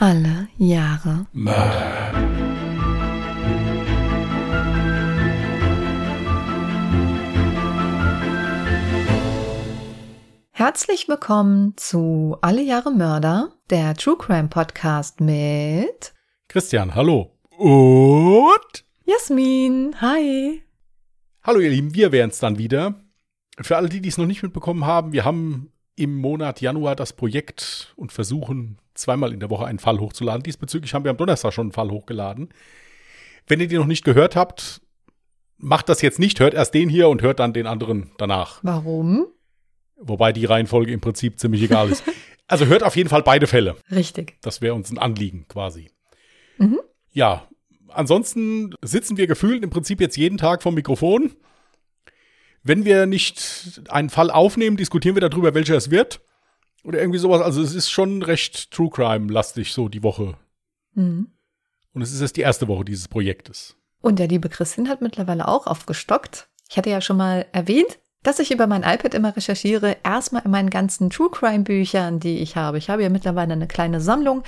Alle Jahre Mörder. Herzlich willkommen zu Alle Jahre Mörder, der True Crime Podcast mit Christian, hallo. Und? Jasmin. Hi. Hallo ihr Lieben, wir wären es dann wieder. Für alle, die es noch nicht mitbekommen haben, wir haben im Monat Januar das Projekt und versuchen zweimal in der Woche einen Fall hochzuladen. Diesbezüglich haben wir am Donnerstag schon einen Fall hochgeladen. Wenn ihr den noch nicht gehört habt, macht das jetzt nicht, hört erst den hier und hört dann den anderen danach. Warum? Wobei die Reihenfolge im Prinzip ziemlich egal ist. Also hört auf jeden Fall beide Fälle. Richtig. Das wäre uns ein Anliegen quasi. Mhm. Ja, ansonsten sitzen wir gefühlt im Prinzip jetzt jeden Tag vom Mikrofon. Wenn wir nicht einen Fall aufnehmen, diskutieren wir darüber, welcher es wird. Oder irgendwie sowas. Also es ist schon recht True Crime-lastig so die Woche. Mhm. Und es ist jetzt die erste Woche dieses Projektes. Und der liebe Christian hat mittlerweile auch aufgestockt. Ich hatte ja schon mal erwähnt, dass ich über mein iPad immer recherchiere. Erstmal in meinen ganzen True Crime Büchern, die ich habe. Ich habe ja mittlerweile eine kleine Sammlung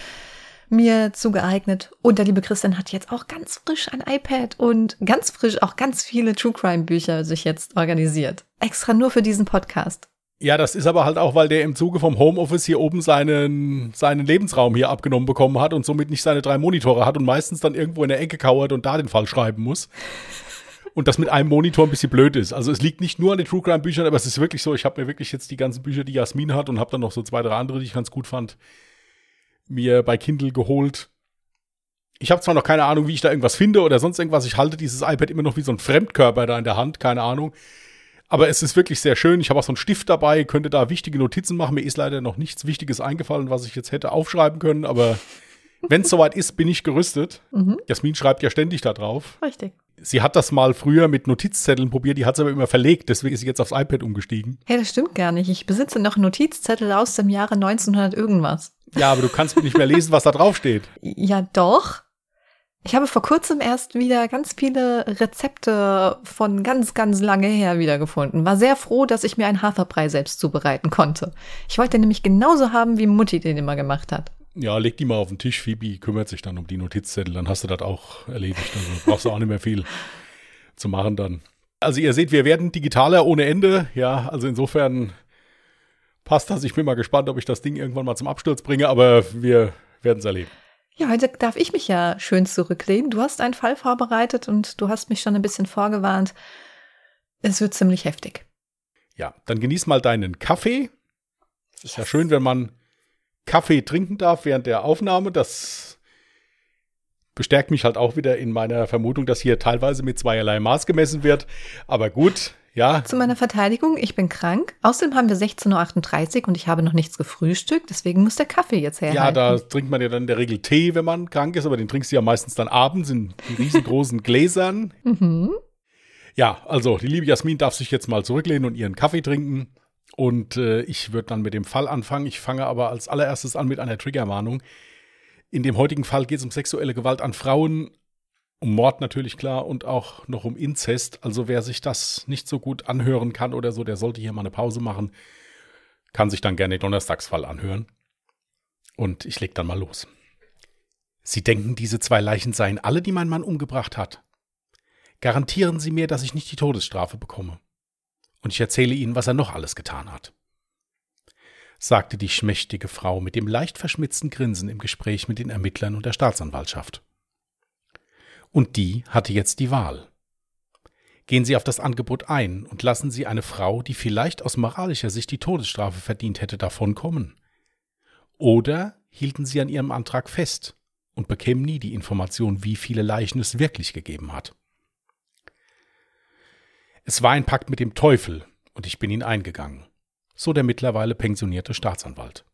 mir zugeeignet. Und der liebe Christian hat jetzt auch ganz frisch ein iPad und ganz frisch auch ganz viele True Crime Bücher sich jetzt organisiert. Extra nur für diesen Podcast. Ja, das ist aber halt auch, weil der im Zuge vom Homeoffice hier oben seinen, seinen Lebensraum hier abgenommen bekommen hat und somit nicht seine drei Monitore hat und meistens dann irgendwo in der Ecke kauert und da den Fall schreiben muss. Und das mit einem Monitor ein bisschen blöd ist. Also es liegt nicht nur an den True Crime Büchern, aber es ist wirklich so, ich habe mir wirklich jetzt die ganzen Bücher, die Jasmin hat und habe dann noch so zwei, drei andere, die ich ganz gut fand, mir bei Kindle geholt. Ich habe zwar noch keine Ahnung, wie ich da irgendwas finde oder sonst irgendwas. Ich halte dieses iPad immer noch wie so ein Fremdkörper da in der Hand, keine Ahnung. Aber es ist wirklich sehr schön. Ich habe auch so einen Stift dabei, könnte da wichtige Notizen machen. Mir ist leider noch nichts Wichtiges eingefallen, was ich jetzt hätte aufschreiben können. Aber wenn es soweit ist, bin ich gerüstet. Mhm. Jasmin schreibt ja ständig da drauf. Richtig. Sie hat das mal früher mit Notizzetteln probiert, die hat es aber immer verlegt. Deswegen ist sie jetzt aufs iPad umgestiegen. Hey, das stimmt gar nicht. Ich besitze noch Notizzettel aus dem Jahre 1900 irgendwas. Ja, aber du kannst nicht mehr lesen, was da drauf steht. Ja, doch. Ich habe vor kurzem erst wieder ganz viele Rezepte von ganz, ganz lange her wiedergefunden. War sehr froh, dass ich mir einen Haferbrei selbst zubereiten konnte. Ich wollte nämlich genauso haben, wie Mutti den immer gemacht hat. Ja, leg die mal auf den Tisch. Phoebe kümmert sich dann um die Notizzettel. Dann hast du das auch erledigt. Also brauchst du auch nicht mehr viel zu machen dann. Also ihr seht, wir werden digitaler ohne Ende. Ja, also insofern passt das. Ich bin mal gespannt, ob ich das Ding irgendwann mal zum Absturz bringe. Aber wir werden es erleben. Ja, heute darf ich mich ja schön zurücklehnen. Du hast einen Fall vorbereitet und du hast mich schon ein bisschen vorgewarnt. Es wird ziemlich heftig. Ja, dann genieß mal deinen Kaffee. Es ist ja schön, wenn man Kaffee trinken darf während der Aufnahme. Das bestärkt mich halt auch wieder in meiner Vermutung, dass hier teilweise mit zweierlei Maß gemessen wird. Aber gut, ja. Zu meiner Verteidigung, ich bin krank. Außerdem haben wir 16.38 Uhr und ich habe noch nichts gefrühstückt. Deswegen muss der Kaffee jetzt herhalten. Ja, da trinkt man ja dann in der Regel Tee, wenn man krank ist. Aber den trinkst du ja meistens dann abends in riesengroßen Gläsern. Mhm. Ja, also die liebe Jasmin darf sich jetzt mal zurücklehnen und ihren Kaffee trinken. Und äh, ich würde dann mit dem Fall anfangen. Ich fange aber als allererstes an mit einer Triggerwarnung. In dem heutigen Fall geht es um sexuelle Gewalt an Frauen, um Mord natürlich klar und auch noch um Inzest. Also wer sich das nicht so gut anhören kann oder so, der sollte hier mal eine Pause machen. Kann sich dann gerne den Donnerstagsfall anhören. Und ich leg dann mal los. Sie denken, diese zwei Leichen seien alle, die mein Mann umgebracht hat. Garantieren Sie mir, dass ich nicht die Todesstrafe bekomme und ich erzähle Ihnen, was er noch alles getan hat, sagte die schmächtige Frau mit dem leicht verschmitzten Grinsen im Gespräch mit den Ermittlern und der Staatsanwaltschaft. Und die hatte jetzt die Wahl. Gehen Sie auf das Angebot ein und lassen Sie eine Frau, die vielleicht aus moralischer Sicht die Todesstrafe verdient hätte, davonkommen. Oder hielten Sie an Ihrem Antrag fest und bekämen nie die Information, wie viele Leichen es wirklich gegeben hat. Es war ein Pakt mit dem Teufel, und ich bin ihn eingegangen, so der mittlerweile pensionierte Staatsanwalt.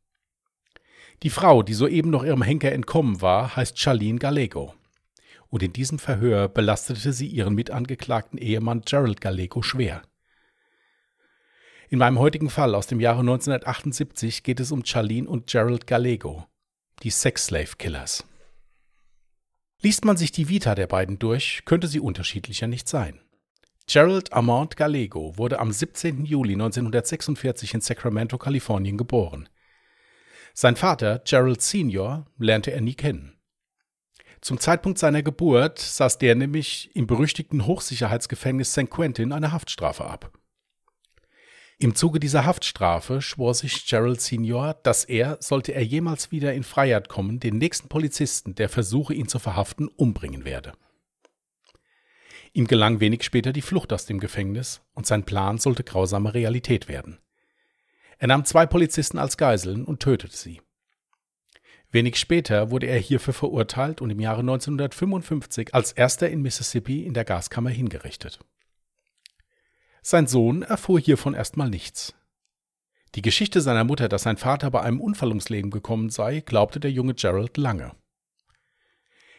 Die Frau, die soeben noch ihrem Henker entkommen war, heißt Charlene Gallego. Und in diesem Verhör belastete sie ihren mitangeklagten Ehemann Gerald Gallego schwer. In meinem heutigen Fall aus dem Jahre 1978 geht es um Charlene und Gerald Gallego, die Sex-Slave Killers. Liest man sich die Vita der beiden durch, könnte sie unterschiedlicher nicht sein. Gerald Amant Gallego wurde am 17. Juli 1946 in Sacramento, Kalifornien geboren. Sein Vater, Gerald Senior, lernte er nie kennen. Zum Zeitpunkt seiner Geburt saß der nämlich im berüchtigten Hochsicherheitsgefängnis St. Quentin eine Haftstrafe ab. Im Zuge dieser Haftstrafe schwor sich Gerald Senior, dass er, sollte er jemals wieder in Freiheit kommen, den nächsten Polizisten, der versuche, ihn zu verhaften, umbringen werde. Ihm gelang wenig später die Flucht aus dem Gefängnis und sein Plan sollte grausame Realität werden. Er nahm zwei Polizisten als Geiseln und tötete sie. Wenig später wurde er hierfür verurteilt und im Jahre 1955 als erster in Mississippi in der Gaskammer hingerichtet. Sein Sohn erfuhr hiervon erstmal nichts. Die Geschichte seiner Mutter, dass sein Vater bei einem Unfall ums Leben gekommen sei, glaubte der junge Gerald lange.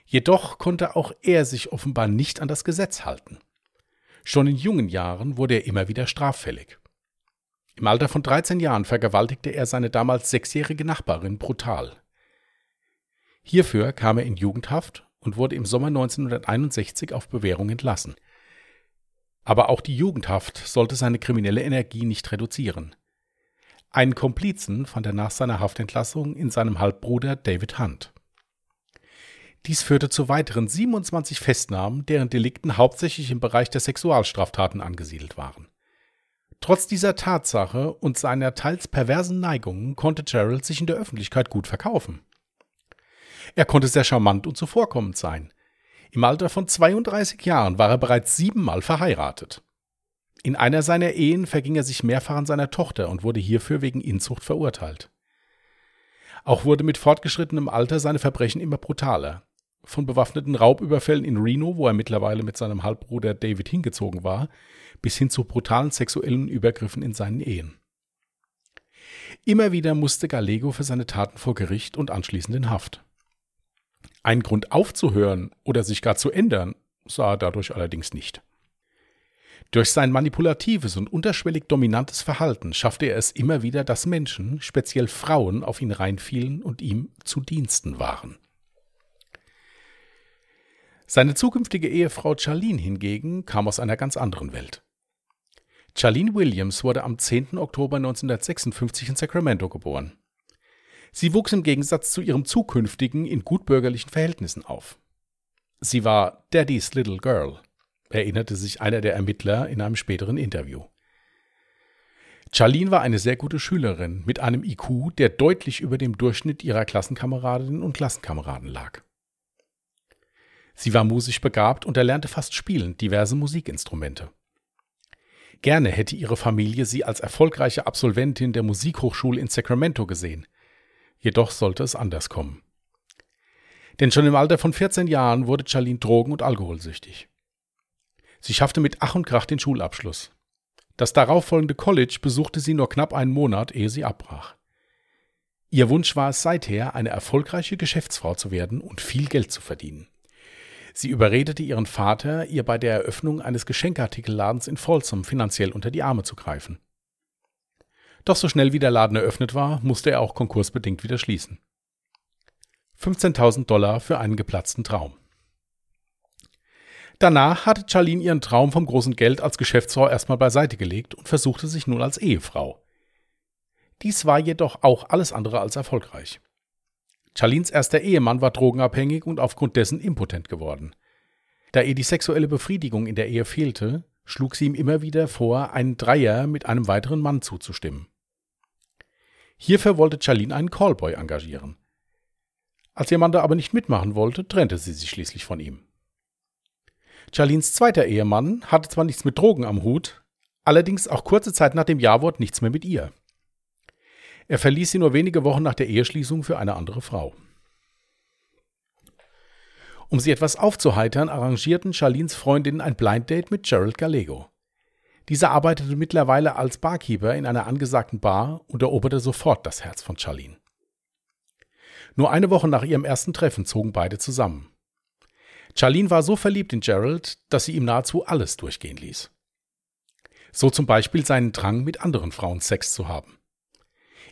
Jedoch konnte auch er sich offenbar nicht an das Gesetz halten. Schon in jungen Jahren wurde er immer wieder straffällig. Im Alter von 13 Jahren vergewaltigte er seine damals sechsjährige Nachbarin brutal. Hierfür kam er in Jugendhaft und wurde im Sommer 1961 auf Bewährung entlassen – aber auch die Jugendhaft sollte seine kriminelle Energie nicht reduzieren. Einen Komplizen fand er nach seiner Haftentlassung in seinem Halbbruder David Hunt. Dies führte zu weiteren 27 Festnahmen, deren Delikten hauptsächlich im Bereich der Sexualstraftaten angesiedelt waren. Trotz dieser Tatsache und seiner teils perversen Neigungen konnte Gerald sich in der Öffentlichkeit gut verkaufen. Er konnte sehr charmant und zuvorkommend sein. Im Alter von 32 Jahren war er bereits siebenmal verheiratet. In einer seiner Ehen verging er sich mehrfach an seiner Tochter und wurde hierfür wegen Inzucht verurteilt. Auch wurde mit fortgeschrittenem Alter seine Verbrechen immer brutaler. Von bewaffneten Raubüberfällen in Reno, wo er mittlerweile mit seinem Halbbruder David hingezogen war, bis hin zu brutalen sexuellen Übergriffen in seinen Ehen. Immer wieder musste Gallego für seine Taten vor Gericht und anschließend in Haft. Einen Grund aufzuhören oder sich gar zu ändern sah er dadurch allerdings nicht. Durch sein manipulatives und unterschwellig dominantes Verhalten schaffte er es immer wieder, dass Menschen, speziell Frauen, auf ihn reinfielen und ihm zu Diensten waren. Seine zukünftige Ehefrau Charlene hingegen kam aus einer ganz anderen Welt. Charlene Williams wurde am 10. Oktober 1956 in Sacramento geboren. Sie wuchs im Gegensatz zu ihrem zukünftigen in gutbürgerlichen Verhältnissen auf. Sie war Daddy's Little Girl, erinnerte sich einer der Ermittler in einem späteren Interview. Charlene war eine sehr gute Schülerin mit einem IQ, der deutlich über dem Durchschnitt ihrer Klassenkameradinnen und Klassenkameraden lag. Sie war musisch begabt und erlernte fast spielend diverse Musikinstrumente. Gerne hätte ihre Familie sie als erfolgreiche Absolventin der Musikhochschule in Sacramento gesehen, Jedoch sollte es anders kommen. Denn schon im Alter von 14 Jahren wurde Charlene drogen- und alkoholsüchtig. Sie schaffte mit Ach und Krach den Schulabschluss. Das darauffolgende College besuchte sie nur knapp einen Monat, ehe sie abbrach. Ihr Wunsch war es seither, eine erfolgreiche Geschäftsfrau zu werden und viel Geld zu verdienen. Sie überredete ihren Vater, ihr bei der Eröffnung eines Geschenkartikelladens in Folsom finanziell unter die Arme zu greifen. Doch so schnell wie der Laden eröffnet war, musste er auch konkursbedingt wieder schließen. 15.000 Dollar für einen geplatzten Traum. Danach hatte Charlene ihren Traum vom großen Geld als Geschäftsfrau erstmal beiseite gelegt und versuchte sich nun als Ehefrau. Dies war jedoch auch alles andere als erfolgreich. Charlins erster Ehemann war drogenabhängig und aufgrund dessen impotent geworden. Da ihr die sexuelle Befriedigung in der Ehe fehlte, schlug sie ihm immer wieder vor, einen Dreier mit einem weiteren Mann zuzustimmen. Hierfür wollte Charlene einen Callboy engagieren. Als ihr Mann da aber nicht mitmachen wollte, trennte sie sich schließlich von ihm. Charlins zweiter Ehemann hatte zwar nichts mit Drogen am Hut, allerdings auch kurze Zeit nach dem Jawort nichts mehr mit ihr. Er verließ sie nur wenige Wochen nach der Eheschließung für eine andere Frau. Um sie etwas aufzuheitern, arrangierten Charlins Freundinnen ein Blind Date mit Gerald Gallego. Dieser arbeitete mittlerweile als Barkeeper in einer angesagten Bar und eroberte sofort das Herz von Charlene. Nur eine Woche nach ihrem ersten Treffen zogen beide zusammen. Charlene war so verliebt in Gerald, dass sie ihm nahezu alles durchgehen ließ. So zum Beispiel seinen Drang, mit anderen Frauen Sex zu haben.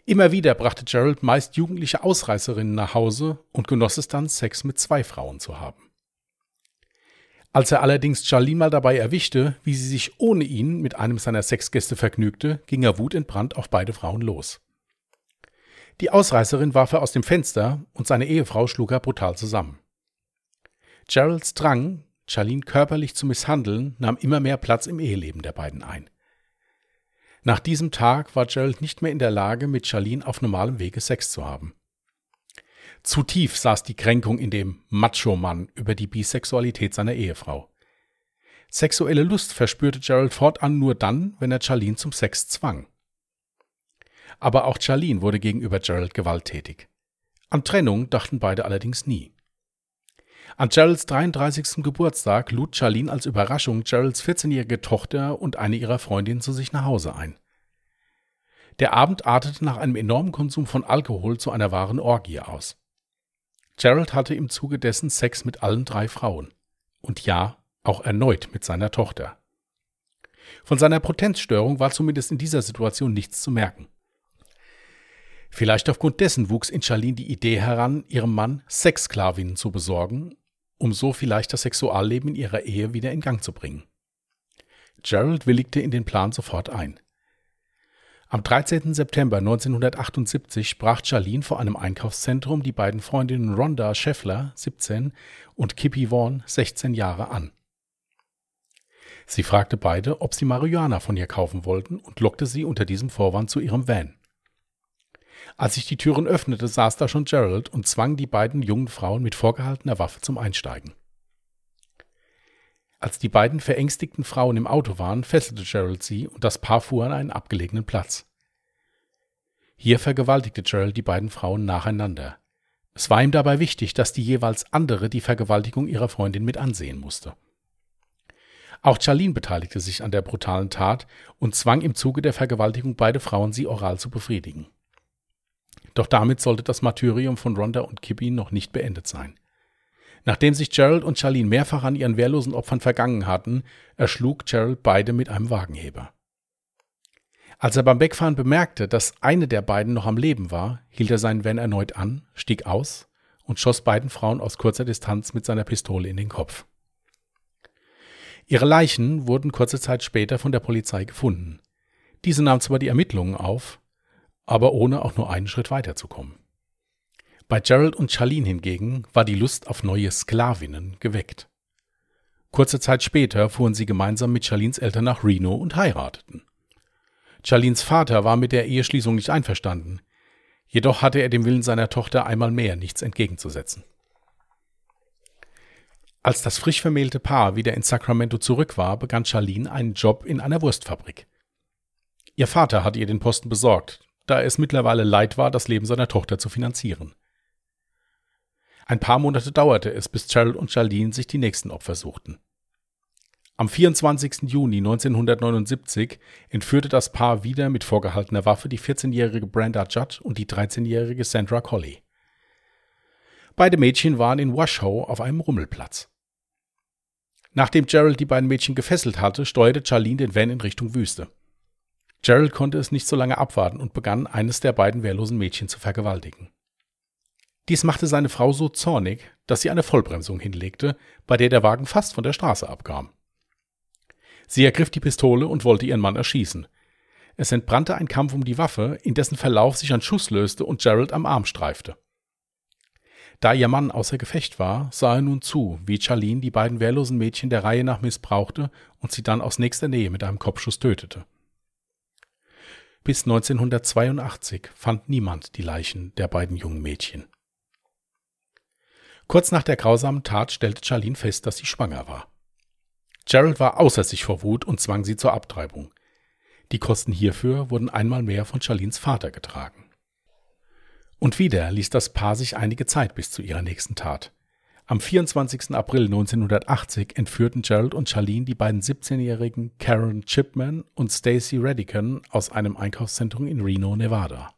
Immer wieder brachte Gerald meist jugendliche Ausreißerinnen nach Hause und genoss es dann, Sex mit zwei Frauen zu haben. Als er allerdings Charlene mal dabei erwischte, wie sie sich ohne ihn mit einem seiner Sexgäste vergnügte, ging er wutentbrannt auf beide Frauen los. Die Ausreißerin warf er aus dem Fenster und seine Ehefrau schlug er brutal zusammen. Geralds Drang, Charlene körperlich zu misshandeln, nahm immer mehr Platz im Eheleben der beiden ein. Nach diesem Tag war Gerald nicht mehr in der Lage, mit Charlene auf normalem Wege Sex zu haben. Zu tief saß die Kränkung in dem Macho-Mann über die Bisexualität seiner Ehefrau. Sexuelle Lust verspürte Gerald fortan nur dann, wenn er Charlene zum Sex zwang. Aber auch Charlene wurde gegenüber Gerald gewalttätig. An Trennung dachten beide allerdings nie. An Geralds 33. Geburtstag lud Charlene als Überraschung Geralds 14-jährige Tochter und eine ihrer Freundinnen zu sich nach Hause ein. Der Abend artete nach einem enormen Konsum von Alkohol zu einer wahren Orgie aus. Gerald hatte im Zuge dessen Sex mit allen drei Frauen. Und ja, auch erneut mit seiner Tochter. Von seiner Potenzstörung war zumindest in dieser Situation nichts zu merken. Vielleicht aufgrund dessen wuchs in Charlene die Idee heran, ihrem Mann Sexsklavinnen zu besorgen um so vielleicht das Sexualleben in ihrer Ehe wieder in Gang zu bringen. Gerald willigte in den Plan sofort ein. Am 13. September 1978 sprach Charlene vor einem Einkaufszentrum die beiden Freundinnen Rhonda Scheffler, 17, und Kippy Vaughn, 16 Jahre, an. Sie fragte beide, ob sie Marihuana von ihr kaufen wollten und lockte sie unter diesem Vorwand zu ihrem Van. Als sich die Türen öffnete, saß da schon Gerald und zwang die beiden jungen Frauen mit vorgehaltener Waffe zum Einsteigen. Als die beiden verängstigten Frauen im Auto waren, fesselte Gerald sie und das Paar fuhr an einen abgelegenen Platz. Hier vergewaltigte Gerald die beiden Frauen nacheinander. Es war ihm dabei wichtig, dass die jeweils andere die Vergewaltigung ihrer Freundin mit ansehen musste. Auch Charlene beteiligte sich an der brutalen Tat und zwang im Zuge der Vergewaltigung beide Frauen, sie oral zu befriedigen. Doch damit sollte das Martyrium von Rhonda und Kippy noch nicht beendet sein. Nachdem sich Gerald und Charlene mehrfach an ihren wehrlosen Opfern vergangen hatten, erschlug Gerald beide mit einem Wagenheber. Als er beim Wegfahren bemerkte, dass eine der beiden noch am Leben war, hielt er seinen Van erneut an, stieg aus und schoss beiden Frauen aus kurzer Distanz mit seiner Pistole in den Kopf. Ihre Leichen wurden kurze Zeit später von der Polizei gefunden. Diese nahm zwar die Ermittlungen auf, aber ohne auch nur einen Schritt weiterzukommen. Bei Gerald und Charlene hingegen war die Lust auf neue Sklavinnen geweckt. Kurze Zeit später fuhren sie gemeinsam mit Charlines Eltern nach Reno und heirateten. Charlines Vater war mit der Eheschließung nicht einverstanden, jedoch hatte er dem Willen seiner Tochter einmal mehr nichts entgegenzusetzen. Als das frisch vermählte Paar wieder in Sacramento zurück war, begann Charlene einen Job in einer Wurstfabrik. Ihr Vater hatte ihr den Posten besorgt, da es mittlerweile leid war, das Leben seiner Tochter zu finanzieren. Ein paar Monate dauerte es, bis Gerald und Charlene sich die nächsten Opfer suchten. Am 24. Juni 1979 entführte das Paar wieder mit vorgehaltener Waffe die 14-jährige Brenda Judd und die 13-jährige Sandra Colley. Beide Mädchen waren in Washoe auf einem Rummelplatz. Nachdem Gerald die beiden Mädchen gefesselt hatte, steuerte Charlene den Van in Richtung Wüste. Gerald konnte es nicht so lange abwarten und begann, eines der beiden wehrlosen Mädchen zu vergewaltigen. Dies machte seine Frau so zornig, dass sie eine Vollbremsung hinlegte, bei der der Wagen fast von der Straße abkam. Sie ergriff die Pistole und wollte ihren Mann erschießen. Es entbrannte ein Kampf um die Waffe, in dessen Verlauf sich ein Schuss löste und Gerald am Arm streifte. Da ihr Mann außer Gefecht war, sah er nun zu, wie Charlene die beiden wehrlosen Mädchen der Reihe nach missbrauchte und sie dann aus nächster Nähe mit einem Kopfschuss tötete. Bis 1982 fand niemand die Leichen der beiden jungen Mädchen. Kurz nach der grausamen Tat stellte Charlene fest, dass sie schwanger war. Gerald war außer sich vor Wut und zwang sie zur Abtreibung. Die Kosten hierfür wurden einmal mehr von Charlins Vater getragen. Und wieder ließ das Paar sich einige Zeit bis zu ihrer nächsten Tat. Am 24. April 1980 entführten Gerald und Charlene die beiden 17-jährigen Karen Chipman und Stacy Redican aus einem Einkaufszentrum in Reno, Nevada.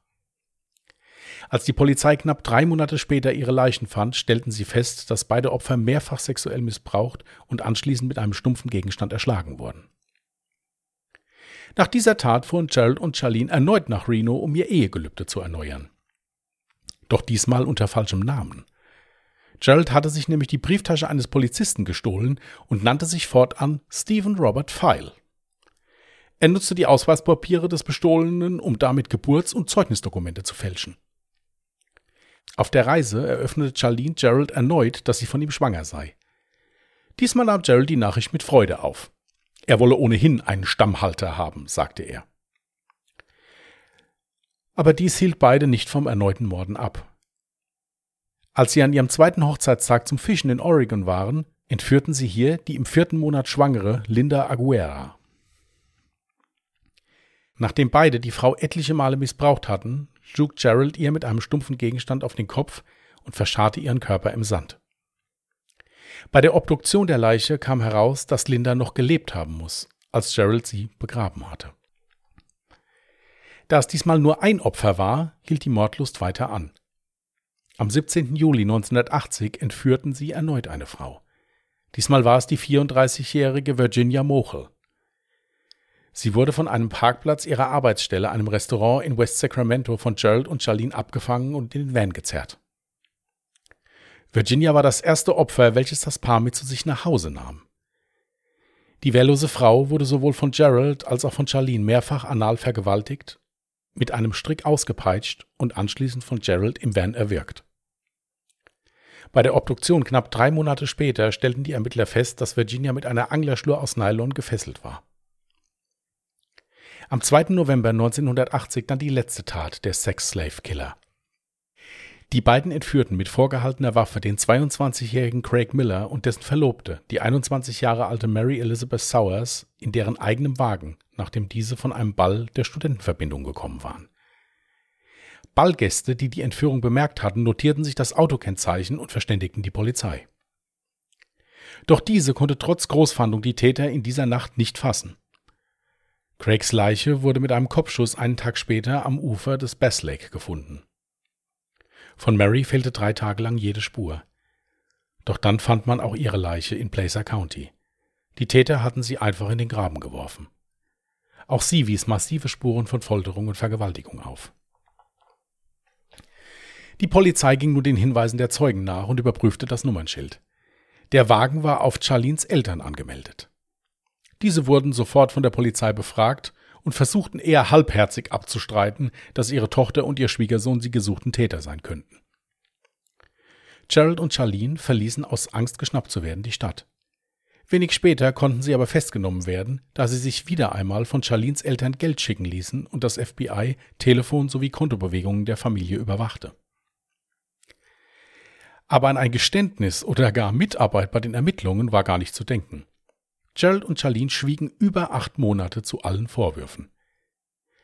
Als die Polizei knapp drei Monate später ihre Leichen fand, stellten sie fest, dass beide Opfer mehrfach sexuell missbraucht und anschließend mit einem stumpfen Gegenstand erschlagen wurden. Nach dieser Tat fuhren Gerald und Charlene erneut nach Reno, um ihr Ehegelübde zu erneuern. Doch diesmal unter falschem Namen – Gerald hatte sich nämlich die Brieftasche eines Polizisten gestohlen und nannte sich fortan Stephen Robert File. Er nutzte die Ausweispapiere des Bestohlenen, um damit Geburts- und Zeugnisdokumente zu fälschen. Auf der Reise eröffnete Charlene Gerald erneut, dass sie von ihm schwanger sei. Diesmal nahm Gerald die Nachricht mit Freude auf. Er wolle ohnehin einen Stammhalter haben, sagte er. Aber dies hielt beide nicht vom erneuten Morden ab. Als sie an ihrem zweiten Hochzeitstag zum Fischen in Oregon waren, entführten sie hier die im vierten Monat schwangere Linda Aguera. Nachdem beide die Frau etliche Male missbraucht hatten, schlug Gerald ihr mit einem stumpfen Gegenstand auf den Kopf und verscharrte ihren Körper im Sand. Bei der Obduktion der Leiche kam heraus, dass Linda noch gelebt haben muss, als Gerald sie begraben hatte. Da es diesmal nur ein Opfer war, hielt die Mordlust weiter an. Am 17. Juli 1980 entführten sie erneut eine Frau. Diesmal war es die 34-jährige Virginia Mochel. Sie wurde von einem Parkplatz ihrer Arbeitsstelle, einem Restaurant in West Sacramento, von Gerald und Charlene abgefangen und in den Van gezerrt. Virginia war das erste Opfer, welches das Paar mit zu sich nach Hause nahm. Die wehrlose Frau wurde sowohl von Gerald als auch von Charlene mehrfach anal vergewaltigt, mit einem Strick ausgepeitscht und anschließend von Gerald im Van erwürgt. Bei der Obduktion knapp drei Monate später stellten die Ermittler fest, dass Virginia mit einer Anglerschnur aus Nylon gefesselt war. Am 2. November 1980 dann die letzte Tat der Sex-Slave-Killer. Die beiden entführten mit vorgehaltener Waffe den 22-jährigen Craig Miller und dessen Verlobte, die 21 Jahre alte Mary Elizabeth Sowers, in deren eigenem Wagen, nachdem diese von einem Ball der Studentenverbindung gekommen waren. Ballgäste, die die Entführung bemerkt hatten, notierten sich das Autokennzeichen und verständigten die Polizei. Doch diese konnte trotz Großfahndung die Täter in dieser Nacht nicht fassen. Craigs Leiche wurde mit einem Kopfschuss einen Tag später am Ufer des Bass Lake gefunden. Von Mary fehlte drei Tage lang jede Spur. Doch dann fand man auch ihre Leiche in Placer County. Die Täter hatten sie einfach in den Graben geworfen. Auch sie wies massive Spuren von Folterung und Vergewaltigung auf. Die Polizei ging nun den Hinweisen der Zeugen nach und überprüfte das Nummernschild. Der Wagen war auf Charlins Eltern angemeldet. Diese wurden sofort von der Polizei befragt und versuchten eher halbherzig abzustreiten, dass ihre Tochter und ihr Schwiegersohn sie gesuchten Täter sein könnten. Gerald und Charlene verließen aus Angst geschnappt zu werden die Stadt. Wenig später konnten sie aber festgenommen werden, da sie sich wieder einmal von Charlins Eltern Geld schicken ließen und das FBI Telefon sowie Kontobewegungen der Familie überwachte. Aber an ein Geständnis oder gar Mitarbeit bei den Ermittlungen war gar nicht zu denken. Gerald und Charlene schwiegen über acht Monate zu allen Vorwürfen.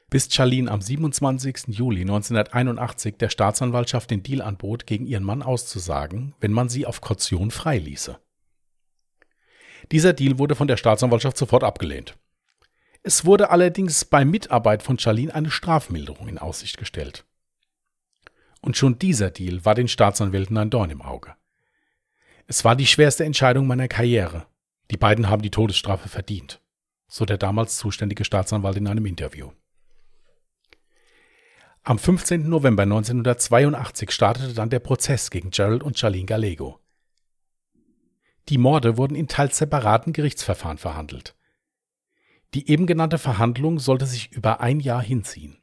Bis Charlene am 27. Juli 1981 der Staatsanwaltschaft den Deal anbot, gegen ihren Mann auszusagen, wenn man sie auf Kaution freiließe. Dieser Deal wurde von der Staatsanwaltschaft sofort abgelehnt. Es wurde allerdings bei Mitarbeit von Charlene eine Strafmilderung in Aussicht gestellt. Und schon dieser Deal war den Staatsanwälten ein Dorn im Auge. Es war die schwerste Entscheidung meiner Karriere, die beiden haben die Todesstrafe verdient, so der damals zuständige Staatsanwalt in einem Interview. Am 15. November 1982 startete dann der Prozess gegen Gerald und Charlene Gallego. Die Morde wurden in teils separaten Gerichtsverfahren verhandelt. Die eben genannte Verhandlung sollte sich über ein Jahr hinziehen.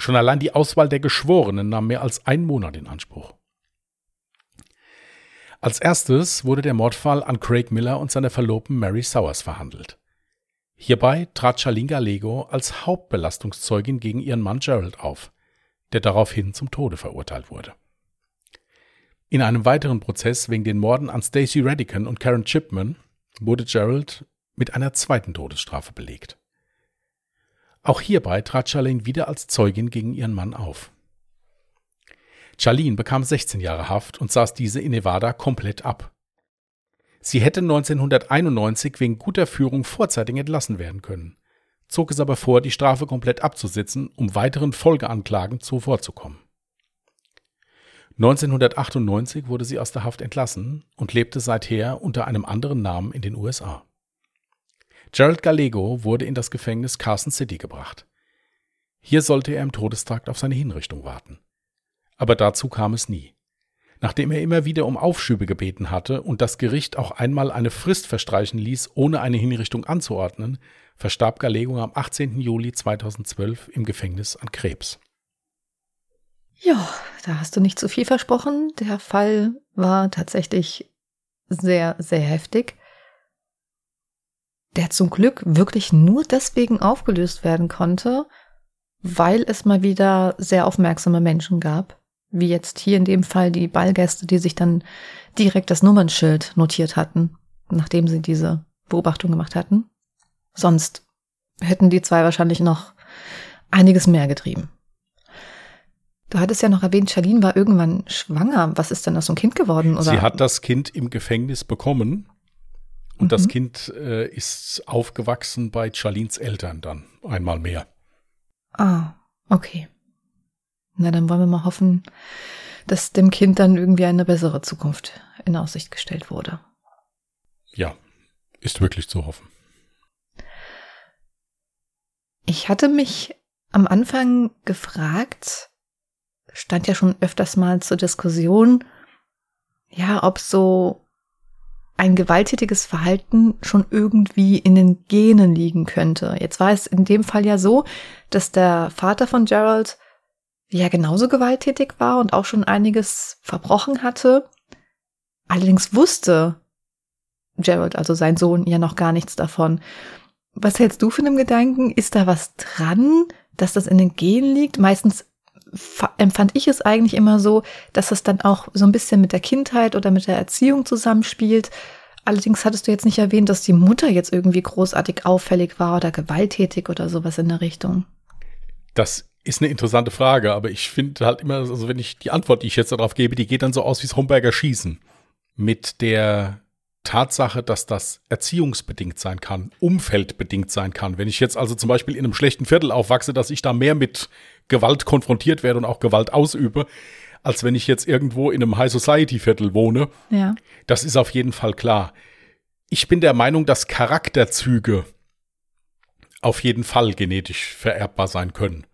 Schon allein die Auswahl der Geschworenen nahm mehr als einen Monat in Anspruch. Als erstes wurde der Mordfall an Craig Miller und seiner Verlobten Mary Sowers verhandelt. Hierbei trat Shalinga Lego als Hauptbelastungszeugin gegen ihren Mann Gerald auf, der daraufhin zum Tode verurteilt wurde. In einem weiteren Prozess wegen den Morden an Stacey Radican und Karen Chipman wurde Gerald mit einer zweiten Todesstrafe belegt. Auch hierbei trat Charlene wieder als Zeugin gegen ihren Mann auf. Charlene bekam 16 Jahre Haft und saß diese in Nevada komplett ab. Sie hätte 1991 wegen guter Führung vorzeitig entlassen werden können, zog es aber vor, die Strafe komplett abzusitzen, um weiteren Folgeanklagen zuvorzukommen. 1998 wurde sie aus der Haft entlassen und lebte seither unter einem anderen Namen in den USA. Gerald Gallego wurde in das Gefängnis Carson City gebracht. Hier sollte er im Todestrakt auf seine Hinrichtung warten aber dazu kam es nie. Nachdem er immer wieder um Aufschübe gebeten hatte und das Gericht auch einmal eine Frist verstreichen ließ, ohne eine Hinrichtung anzuordnen, verstarb Gallego am 18. Juli 2012 im Gefängnis an Krebs. Ja, da hast du nicht zu viel versprochen. Der Fall war tatsächlich sehr, sehr heftig. Der zum Glück wirklich nur deswegen aufgelöst werden konnte, weil es mal wieder sehr aufmerksame Menschen gab. Wie jetzt hier in dem Fall die Ballgäste, die sich dann direkt das Nummernschild notiert hatten, nachdem sie diese Beobachtung gemacht hatten. Sonst hätten die zwei wahrscheinlich noch einiges mehr getrieben. Du hattest ja noch erwähnt, Charlene war irgendwann schwanger. Was ist denn aus so ein Kind geworden? Oder? Sie hat das Kind im Gefängnis bekommen. Und mhm. das Kind äh, ist aufgewachsen bei Charlines Eltern dann einmal mehr. Ah, okay. Na, dann wollen wir mal hoffen, dass dem Kind dann irgendwie eine bessere Zukunft in Aussicht gestellt wurde. Ja, ist wirklich zu hoffen. Ich hatte mich am Anfang gefragt, stand ja schon öfters mal zur Diskussion, ja, ob so ein gewalttätiges Verhalten schon irgendwie in den Genen liegen könnte. Jetzt war es in dem Fall ja so, dass der Vater von Gerald ja genauso gewalttätig war und auch schon einiges verbrochen hatte. Allerdings wusste Gerald, also sein Sohn, ja noch gar nichts davon. Was hältst du von dem Gedanken? Ist da was dran, dass das in den Genen liegt? Meistens empfand ich es eigentlich immer so, dass es dann auch so ein bisschen mit der Kindheit oder mit der Erziehung zusammenspielt. Allerdings hattest du jetzt nicht erwähnt, dass die Mutter jetzt irgendwie großartig auffällig war oder gewalttätig oder sowas in der Richtung. Das ist eine interessante Frage, aber ich finde halt immer, also wenn ich die Antwort, die ich jetzt darauf gebe, die geht dann so aus wie das Homberger Schießen. Mit der Tatsache, dass das erziehungsbedingt sein kann, umfeldbedingt sein kann. Wenn ich jetzt also zum Beispiel in einem schlechten Viertel aufwachse, dass ich da mehr mit Gewalt konfrontiert werde und auch Gewalt ausübe, als wenn ich jetzt irgendwo in einem High Society Viertel wohne. Ja. Das ist auf jeden Fall klar. Ich bin der Meinung, dass Charakterzüge auf jeden Fall genetisch vererbbar sein können.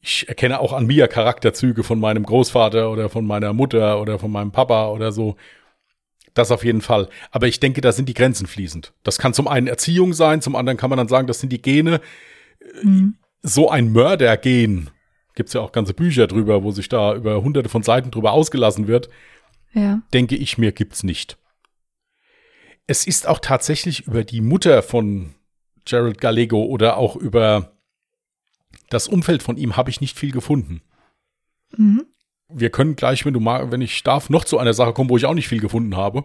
Ich erkenne auch an mir Charakterzüge von meinem Großvater oder von meiner Mutter oder von meinem Papa oder so. Das auf jeden Fall. Aber ich denke, da sind die Grenzen fließend. Das kann zum einen Erziehung sein, zum anderen kann man dann sagen, das sind die Gene. Mhm. So ein Mördergen, gibt's ja auch ganze Bücher drüber, wo sich da über hunderte von Seiten drüber ausgelassen wird. Ja. Denke ich mir, gibt's nicht. Es ist auch tatsächlich über die Mutter von Gerald Gallego oder auch über das Umfeld von ihm habe ich nicht viel gefunden. Mhm wir können gleich, wenn du mal, wenn ich darf, noch zu einer Sache kommen, wo ich auch nicht viel gefunden habe.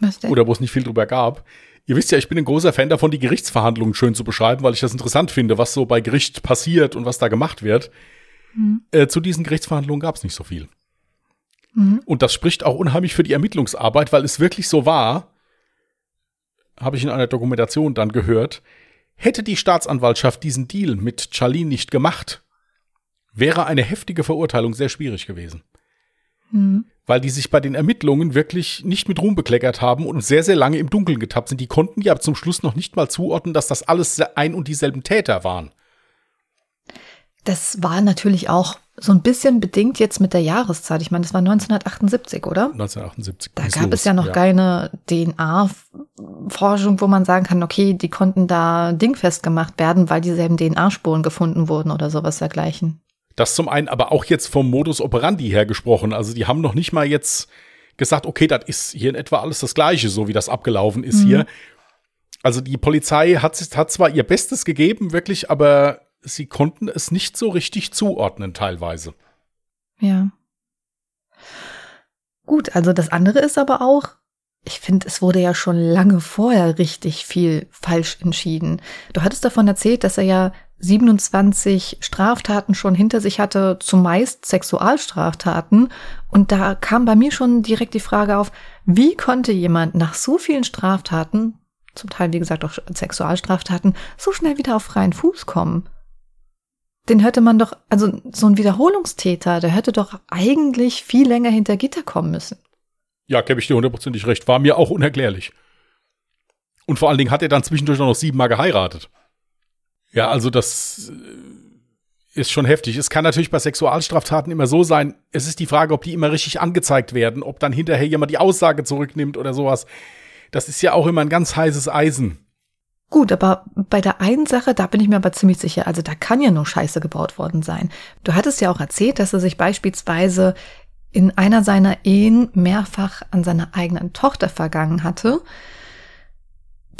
Was denn? Oder wo es nicht viel drüber gab. Ihr wisst ja, ich bin ein großer Fan davon, die Gerichtsverhandlungen schön zu beschreiben, weil ich das interessant finde, was so bei Gericht passiert und was da gemacht wird. Mhm. Äh, zu diesen Gerichtsverhandlungen gab es nicht so viel. Mhm. Und das spricht auch unheimlich für die Ermittlungsarbeit, weil es wirklich so war, habe ich in einer Dokumentation dann gehört, hätte die Staatsanwaltschaft diesen Deal mit Charlene nicht gemacht, wäre eine heftige Verurteilung sehr schwierig gewesen. Mhm. Weil die sich bei den Ermittlungen wirklich nicht mit Ruhm bekleckert haben und sehr, sehr lange im Dunkeln getappt sind. Die konnten ja zum Schluss noch nicht mal zuordnen, dass das alles ein und dieselben Täter waren. Das war natürlich auch so ein bisschen bedingt jetzt mit der Jahreszeit. Ich meine, das war 1978, oder? 1978. Da gab los, es ja noch ja. keine DNA-Forschung, wo man sagen kann, okay, die konnten da dingfest gemacht werden, weil dieselben DNA-Spuren gefunden wurden oder sowas dergleichen. Das zum einen aber auch jetzt vom Modus operandi her gesprochen. Also die haben noch nicht mal jetzt gesagt, okay, das ist hier in etwa alles das Gleiche, so wie das abgelaufen ist mhm. hier. Also die Polizei hat, hat zwar ihr Bestes gegeben, wirklich, aber sie konnten es nicht so richtig zuordnen teilweise. Ja. Gut, also das andere ist aber auch, ich finde, es wurde ja schon lange vorher richtig viel falsch entschieden. Du hattest davon erzählt, dass er ja 27 Straftaten schon hinter sich hatte, zumeist Sexualstraftaten. Und da kam bei mir schon direkt die Frage auf, wie konnte jemand nach so vielen Straftaten, zum Teil wie gesagt auch Sexualstraftaten, so schnell wieder auf freien Fuß kommen? Den hätte man doch, also so ein Wiederholungstäter, der hätte doch eigentlich viel länger hinter Gitter kommen müssen. Ja, gebe ich dir hundertprozentig recht. War mir auch unerklärlich. Und vor allen Dingen hat er dann zwischendurch noch siebenmal geheiratet. Ja, also das äh, ist schon heftig. Es kann natürlich bei Sexualstraftaten immer so sein, es ist die Frage, ob die immer richtig angezeigt werden, ob dann hinterher jemand die Aussage zurücknimmt oder sowas. Das ist ja auch immer ein ganz heißes Eisen. Gut, aber bei der einen Sache, da bin ich mir aber ziemlich sicher, also da kann ja nur Scheiße gebaut worden sein. Du hattest ja auch erzählt, dass er sich beispielsweise in einer seiner Ehen mehrfach an seiner eigenen Tochter vergangen hatte.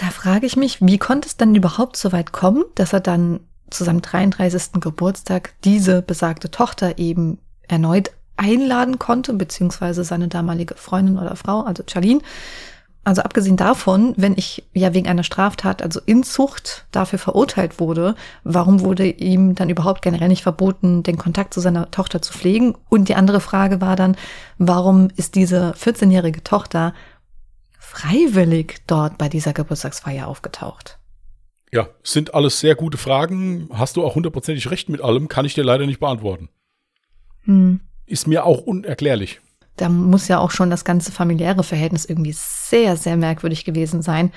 Da frage ich mich, wie konnte es dann überhaupt so weit kommen, dass er dann zu seinem 33. Geburtstag diese besagte Tochter eben erneut einladen konnte, beziehungsweise seine damalige Freundin oder Frau, also Charlene, also abgesehen davon, wenn ich ja wegen einer Straftat, also Inzucht, dafür verurteilt wurde, warum wurde ihm dann überhaupt generell nicht verboten, den Kontakt zu seiner Tochter zu pflegen? Und die andere Frage war dann, warum ist diese 14-jährige Tochter freiwillig dort bei dieser Geburtstagsfeier aufgetaucht? Ja, sind alles sehr gute Fragen. Hast du auch hundertprozentig recht mit allem, kann ich dir leider nicht beantworten. Hm. Ist mir auch unerklärlich da muss ja auch schon das ganze familiäre Verhältnis irgendwie sehr, sehr merkwürdig gewesen sein.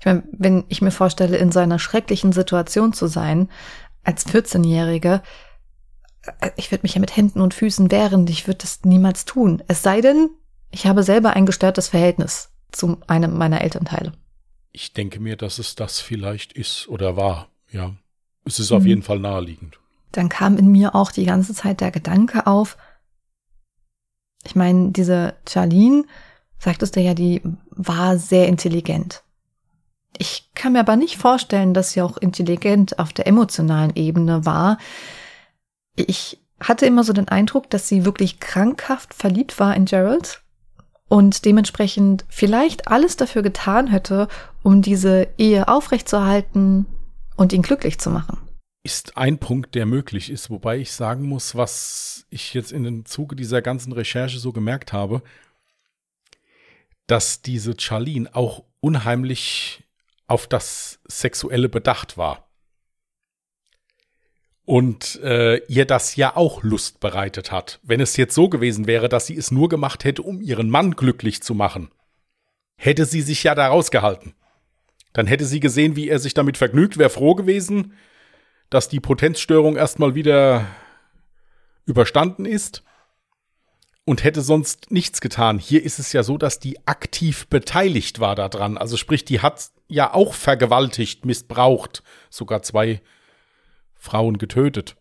Ich meine, wenn ich mir vorstelle, in so einer schrecklichen Situation zu sein, als 14-Jährige, äh, ich würde mich ja mit Händen und Füßen wehren, ich würde das niemals tun. Es sei denn, ich habe selber ein gestörtes Verhältnis zu einem meiner Elternteile. Ich denke mir, dass es das vielleicht ist oder war, ja. Es ist auf mhm. jeden Fall naheliegend. Dann kam in mir auch die ganze Zeit der Gedanke auf, ich meine, diese Charlene, sagtest du ja, die war sehr intelligent. Ich kann mir aber nicht vorstellen, dass sie auch intelligent auf der emotionalen Ebene war. Ich hatte immer so den Eindruck, dass sie wirklich krankhaft verliebt war in Gerald und dementsprechend vielleicht alles dafür getan hätte, um diese Ehe aufrechtzuerhalten und ihn glücklich zu machen ist ein Punkt, der möglich ist, wobei ich sagen muss, was ich jetzt in dem Zuge dieser ganzen Recherche so gemerkt habe, dass diese Charlene auch unheimlich auf das Sexuelle bedacht war. Und äh, ihr das ja auch Lust bereitet hat. Wenn es jetzt so gewesen wäre, dass sie es nur gemacht hätte, um ihren Mann glücklich zu machen, hätte sie sich ja da rausgehalten. Dann hätte sie gesehen, wie er sich damit vergnügt, wäre froh gewesen, dass die Potenzstörung erstmal wieder überstanden ist und hätte sonst nichts getan. Hier ist es ja so, dass die aktiv beteiligt war daran. Also sprich, die hat ja auch vergewaltigt, missbraucht, sogar zwei Frauen getötet.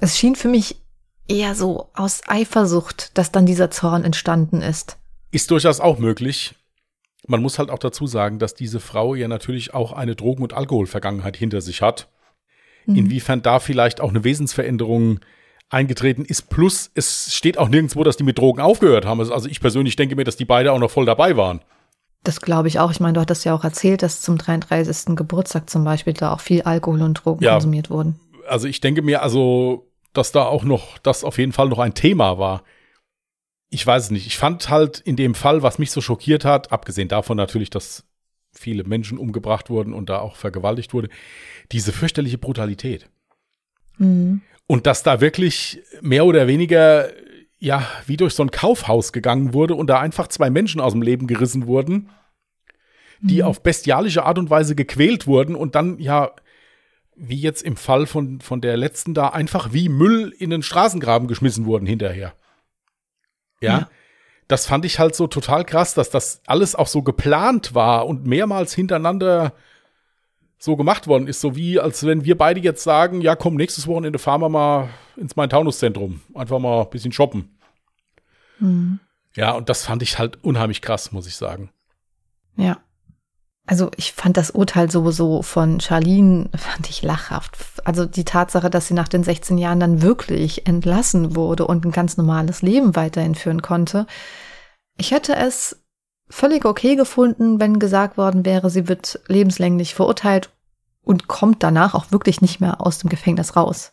Es schien für mich eher so aus Eifersucht, dass dann dieser Zorn entstanden ist. Ist durchaus auch möglich. Man muss halt auch dazu sagen, dass diese Frau ja natürlich auch eine Drogen- und Alkoholvergangenheit hinter sich hat. Mhm. Inwiefern da vielleicht auch eine Wesensveränderung eingetreten ist. Plus, es steht auch nirgendwo, dass die mit Drogen aufgehört haben. Also ich persönlich denke mir, dass die beide auch noch voll dabei waren. Das glaube ich auch. Ich meine, du hattest ja auch erzählt, dass zum 33. Geburtstag zum Beispiel da auch viel Alkohol und Drogen ja, konsumiert wurden. Also ich denke mir, also, dass da auch noch, das auf jeden Fall noch ein Thema war. Ich weiß es nicht. Ich fand halt in dem Fall, was mich so schockiert hat, abgesehen davon natürlich, dass viele Menschen umgebracht wurden und da auch vergewaltigt wurde, diese fürchterliche Brutalität. Mhm. Und dass da wirklich mehr oder weniger, ja, wie durch so ein Kaufhaus gegangen wurde und da einfach zwei Menschen aus dem Leben gerissen wurden, die mhm. auf bestialische Art und Weise gequält wurden und dann, ja, wie jetzt im Fall von, von der letzten da, einfach wie Müll in den Straßengraben geschmissen wurden hinterher. ja. ja das fand ich halt so total krass, dass das alles auch so geplant war und mehrmals hintereinander so gemacht worden ist. So wie, als wenn wir beide jetzt sagen, ja komm, nächstes Wochenende fahren wir mal ins Main-Taunus-Zentrum. Einfach mal ein bisschen shoppen. Mhm. Ja, und das fand ich halt unheimlich krass, muss ich sagen. Ja. Also ich fand das Urteil sowieso von Charlene, fand ich lachhaft. Also die Tatsache, dass sie nach den 16 Jahren dann wirklich entlassen wurde und ein ganz normales Leben weiterhin führen konnte. Ich hätte es völlig okay gefunden, wenn gesagt worden wäre, sie wird lebenslänglich verurteilt und kommt danach auch wirklich nicht mehr aus dem Gefängnis raus.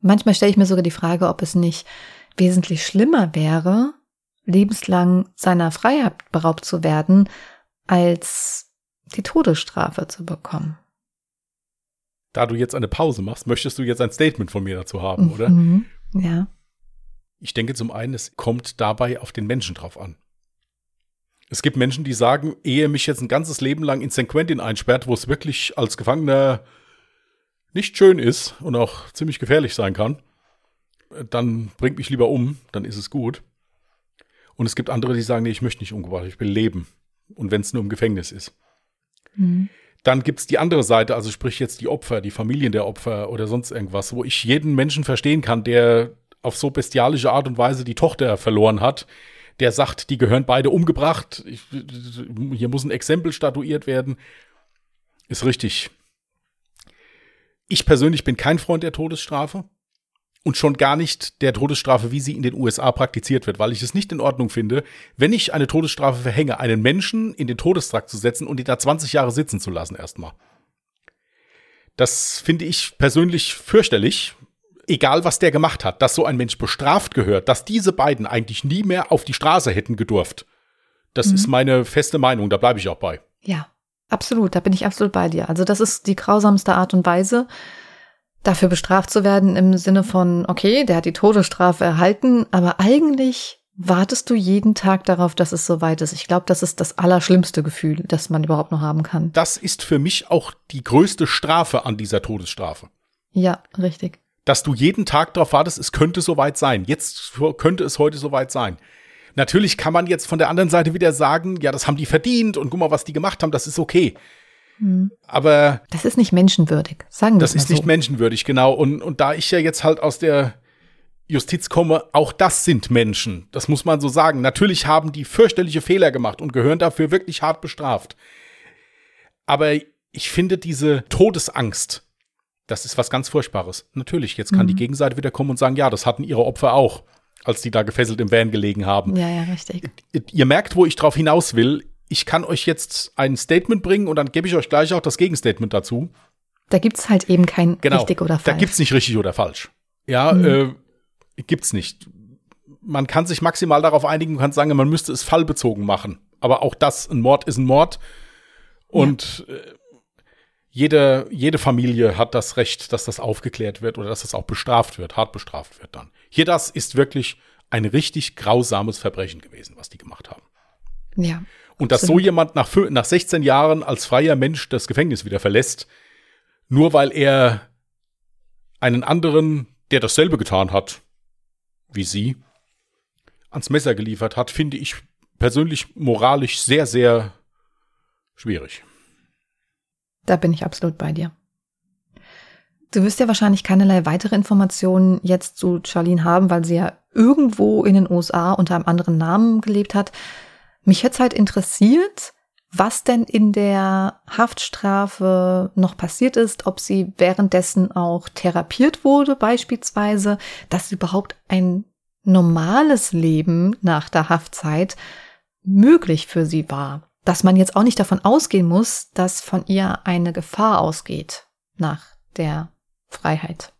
Manchmal stelle ich mir sogar die Frage, ob es nicht wesentlich schlimmer wäre, lebenslang seiner Freiheit beraubt zu werden, als die Todesstrafe zu bekommen. Da du jetzt eine Pause machst, möchtest du jetzt ein Statement von mir dazu haben, oder? Mhm, ja. Ich denke zum einen, es kommt dabei auf den Menschen drauf an. Es gibt Menschen, die sagen, ehe mich jetzt ein ganzes Leben lang in St. Quentin einsperrt, wo es wirklich als Gefangener nicht schön ist und auch ziemlich gefährlich sein kann, dann bringt mich lieber um, dann ist es gut. Und es gibt andere, die sagen, nee, ich möchte nicht umgebracht, ich will leben und wenn es nur im Gefängnis ist. Mhm. Dann gibt's die andere Seite, also sprich jetzt die Opfer, die Familien der Opfer oder sonst irgendwas, wo ich jeden Menschen verstehen kann, der auf so bestialische Art und Weise die Tochter verloren hat, der sagt, die gehören beide umgebracht, ich, hier muss ein Exempel statuiert werden, ist richtig. Ich persönlich bin kein Freund der Todesstrafe und schon gar nicht der Todesstrafe, wie sie in den USA praktiziert wird, weil ich es nicht in Ordnung finde, wenn ich eine Todesstrafe verhänge, einen Menschen in den Todestrakt zu setzen und ihn da 20 Jahre sitzen zu lassen erstmal. Das finde ich persönlich fürchterlich, egal was der gemacht hat, dass so ein Mensch bestraft gehört, dass diese beiden eigentlich nie mehr auf die Straße hätten gedurft. Das mhm. ist meine feste Meinung, da bleibe ich auch bei. Ja, absolut, da bin ich absolut bei dir. Also das ist die grausamste Art und Weise, dafür bestraft zu werden im Sinne von, okay, der hat die Todesstrafe erhalten, aber eigentlich wartest du jeden Tag darauf, dass es soweit ist. Ich glaube, das ist das allerschlimmste Gefühl, das man überhaupt noch haben kann. Das ist für mich auch die größte Strafe an dieser Todesstrafe. Ja, richtig. Dass du jeden Tag darauf wartest, es könnte soweit sein. Jetzt könnte es heute soweit sein. Natürlich kann man jetzt von der anderen Seite wieder sagen, ja, das haben die verdient und guck mal, was die gemacht haben, das ist okay. Mhm. Aber. Das ist nicht menschenwürdig, sagen wir Das ist so. nicht menschenwürdig, genau. Und, und da ich ja jetzt halt aus der Justiz komme, auch das sind Menschen. Das muss man so sagen. Natürlich haben die fürchterliche Fehler gemacht und gehören dafür wirklich hart bestraft. Aber ich finde diese Todesangst, das ist was ganz Furchtbares. Natürlich, jetzt kann mhm. die Gegenseite wieder kommen und sagen, ja, das hatten ihre Opfer auch, als die da gefesselt im Van gelegen haben. Ja, ja, richtig. Ihr merkt, wo ich drauf hinaus will ich kann euch jetzt ein Statement bringen und dann gebe ich euch gleich auch das Gegenstatement dazu. Da gibt es halt eben kein genau, richtig oder falsch. Da gibt es nicht richtig oder falsch. Ja, mhm. äh, gibt's nicht. Man kann sich maximal darauf einigen, kann sagen, man müsste es fallbezogen machen. Aber auch das, ein Mord ist ein Mord. Und ja. äh, jede, jede Familie hat das Recht, dass das aufgeklärt wird oder dass das auch bestraft wird, hart bestraft wird dann. Hier das ist wirklich ein richtig grausames Verbrechen gewesen, was die gemacht haben. Ja. Und dass so jemand nach, nach 16 Jahren als freier Mensch das Gefängnis wieder verlässt, nur weil er einen anderen, der dasselbe getan hat, wie sie, ans Messer geliefert hat, finde ich persönlich moralisch sehr, sehr schwierig. Da bin ich absolut bei dir. Du wirst ja wahrscheinlich keinerlei weitere Informationen jetzt zu Charlene haben, weil sie ja irgendwo in den USA unter einem anderen Namen gelebt hat. Mich hätte halt interessiert, was denn in der Haftstrafe noch passiert ist, ob sie währenddessen auch therapiert wurde beispielsweise, dass überhaupt ein normales Leben nach der Haftzeit möglich für sie war. Dass man jetzt auch nicht davon ausgehen muss, dass von ihr eine Gefahr ausgeht nach der Freiheit.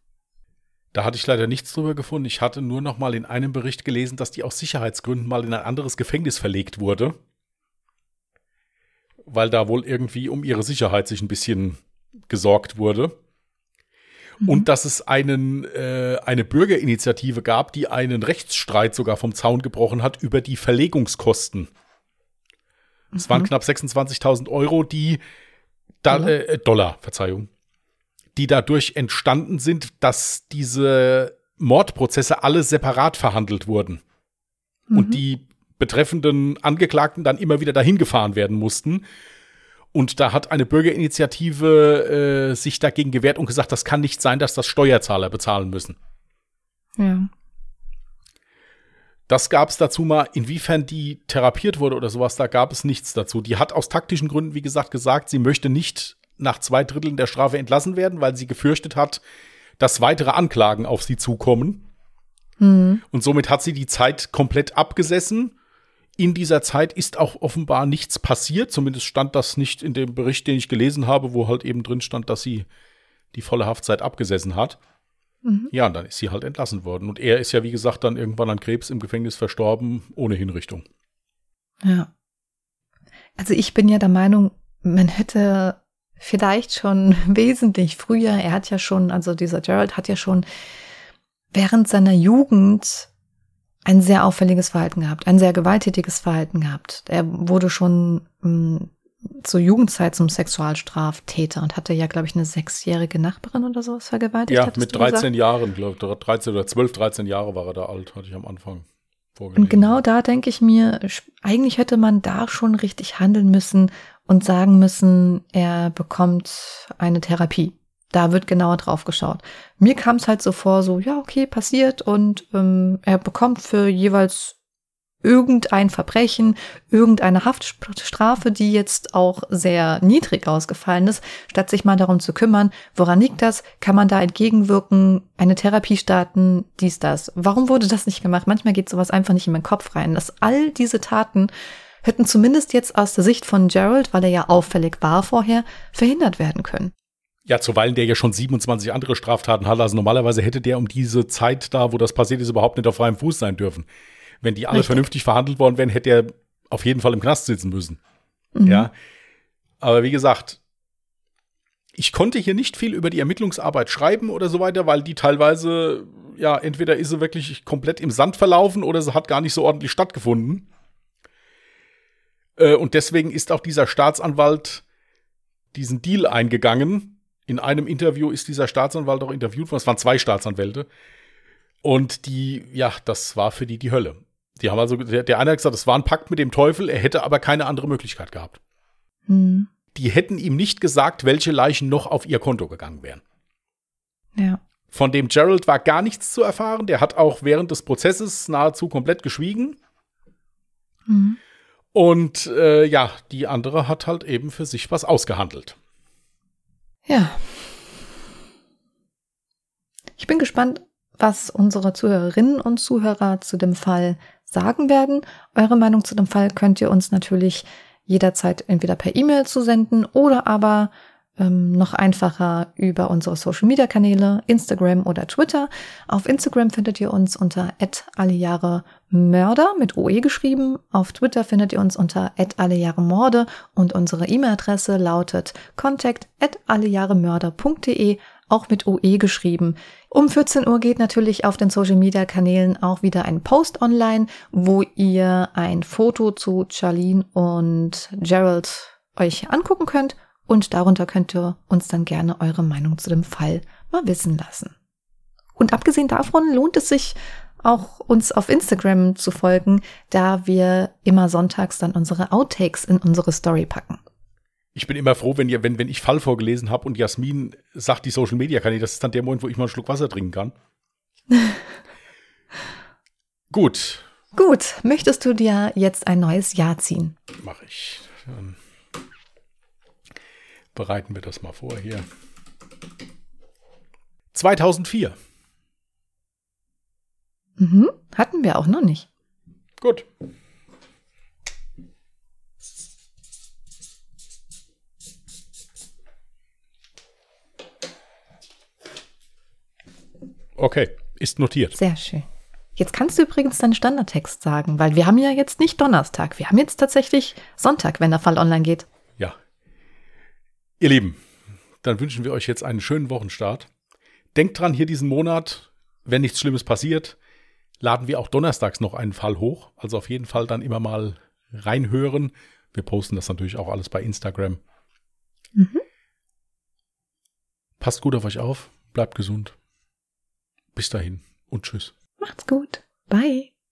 Da hatte ich leider nichts drüber gefunden. Ich hatte nur noch mal in einem Bericht gelesen, dass die aus Sicherheitsgründen mal in ein anderes Gefängnis verlegt wurde. Weil da wohl irgendwie um ihre Sicherheit sich ein bisschen gesorgt wurde. Mhm. Und dass es einen, äh, eine Bürgerinitiative gab, die einen Rechtsstreit sogar vom Zaun gebrochen hat über die Verlegungskosten. Es mhm. waren knapp 26.000 Euro, die da. Äh, Dollar, Verzeihung, die dadurch entstanden sind, dass diese Mordprozesse alle separat verhandelt wurden. Mhm. Und die betreffenden Angeklagten dann immer wieder dahin gefahren werden mussten. Und da hat eine Bürgerinitiative äh, sich dagegen gewehrt und gesagt, das kann nicht sein, dass das Steuerzahler bezahlen müssen. Ja. Das gab es dazu mal, inwiefern die therapiert wurde oder sowas, da gab es nichts dazu. Die hat aus taktischen Gründen, wie gesagt, gesagt, sie möchte nicht nach zwei Dritteln der Strafe entlassen werden, weil sie gefürchtet hat, dass weitere Anklagen auf sie zukommen. Mhm. Und somit hat sie die Zeit komplett abgesessen. In dieser Zeit ist auch offenbar nichts passiert. Zumindest stand das nicht in dem Bericht, den ich gelesen habe, wo halt eben drin stand, dass sie die volle Haftzeit abgesessen hat. Mhm. Ja, und dann ist sie halt entlassen worden. Und er ist ja, wie gesagt, dann irgendwann an Krebs im Gefängnis verstorben, ohne Hinrichtung. Ja. Also ich bin ja der Meinung, man hätte vielleicht schon wesentlich früher. Er hat ja schon, also dieser Gerald hat ja schon während seiner Jugend ein sehr auffälliges Verhalten gehabt, ein sehr gewalttätiges Verhalten gehabt. Er wurde schon mh, hm, zur Jugendzeit zum Sexualstraftäter und hatte ja, glaube ich, eine sechsjährige Nachbarin oder sowas vergewaltigt. Ja, mit 13 gesagt? Jahren, glaube ich, 13 oder 12, 13 Jahre war er da alt, hatte ich am Anfang. Und genau da denke ich mir, eigentlich hätte man da schon richtig handeln müssen und sagen müssen, er bekommt eine Therapie. Da wird genauer drauf geschaut. Mir kam es halt so vor, so, ja, okay, passiert und ähm, er bekommt für jeweils irgendein Verbrechen, irgendeine Haftstrafe, die jetzt auch sehr niedrig ausgefallen ist, statt sich mal darum zu kümmern, woran liegt das, kann man da entgegenwirken, eine Therapie starten, dies, das. Warum wurde das nicht gemacht? Manchmal geht sowas einfach nicht in meinen Kopf rein, dass all diese Taten hätten zumindest jetzt aus der Sicht von Gerald, weil er ja auffällig war vorher, verhindert werden können. Ja, zuweilen der ja schon 27 andere Straftaten hat. Also normalerweise hätte der um diese Zeit da, wo das passiert ist, überhaupt nicht auf freiem Fuß sein dürfen. Wenn die alle Richtig. vernünftig verhandelt worden wären, hätte er auf jeden Fall im Knast sitzen müssen. Mhm. Ja. Aber wie gesagt, ich konnte hier nicht viel über die Ermittlungsarbeit schreiben oder so weiter, weil die teilweise, ja, entweder ist sie wirklich komplett im Sand verlaufen oder sie hat gar nicht so ordentlich stattgefunden. Äh, und deswegen ist auch dieser Staatsanwalt diesen Deal eingegangen. In einem Interview ist dieser Staatsanwalt auch interviewt worden. Es waren zwei Staatsanwälte. Und die, ja, das war für die die Hölle. Die haben also, der, der eine hat gesagt, es war ein Pakt mit dem Teufel, er hätte aber keine andere Möglichkeit gehabt. Mhm. Die hätten ihm nicht gesagt, welche Leichen noch auf ihr Konto gegangen wären. Ja. Von dem Gerald war gar nichts zu erfahren. Der hat auch während des Prozesses nahezu komplett geschwiegen. Mhm. Und äh, ja, die andere hat halt eben für sich was ausgehandelt. Ja. Ich bin gespannt, was unsere Zuhörerinnen und Zuhörer zu dem Fall sagen werden. Eure Meinung zu dem Fall könnt ihr uns natürlich jederzeit entweder per E-Mail zusenden oder aber ähm, noch einfacher über unsere Social Media Kanäle, Instagram oder Twitter. Auf Instagram findet ihr uns unter Mörder mit OE geschrieben. Auf Twitter findet ihr uns unter Morde und unsere E-Mail-Adresse lautet contact allejahremörder.de auch mit OE geschrieben. Um 14 Uhr geht natürlich auf den Social Media Kanälen auch wieder ein Post online, wo ihr ein Foto zu Charlene und Gerald euch angucken könnt und darunter könnt ihr uns dann gerne eure Meinung zu dem Fall mal wissen lassen. Und abgesehen davon lohnt es sich auch uns auf Instagram zu folgen, da wir immer sonntags dann unsere Outtakes in unsere Story packen. Ich bin immer froh, wenn, ihr, wenn, wenn ich Fall vorgelesen habe und Jasmin sagt, die Social Media kann ich, das ist dann der Moment, wo ich mal einen Schluck Wasser trinken kann. Gut. Gut. Möchtest du dir jetzt ein neues Jahr ziehen? Mach ich. Dann bereiten wir das mal vor hier. 2004. Mhm. Hatten wir auch noch nicht. Gut. Okay, ist notiert. Sehr schön. Jetzt kannst du übrigens deinen Standardtext sagen, weil wir haben ja jetzt nicht Donnerstag. Wir haben jetzt tatsächlich Sonntag, wenn der Fall online geht. Ihr Lieben, dann wünschen wir euch jetzt einen schönen Wochenstart. Denkt dran, hier diesen Monat, wenn nichts Schlimmes passiert, laden wir auch donnerstags noch einen Fall hoch. Also auf jeden Fall dann immer mal reinhören. Wir posten das natürlich auch alles bei Instagram. Mhm. Passt gut auf euch auf, bleibt gesund. Bis dahin und tschüss. Macht's gut. Bye.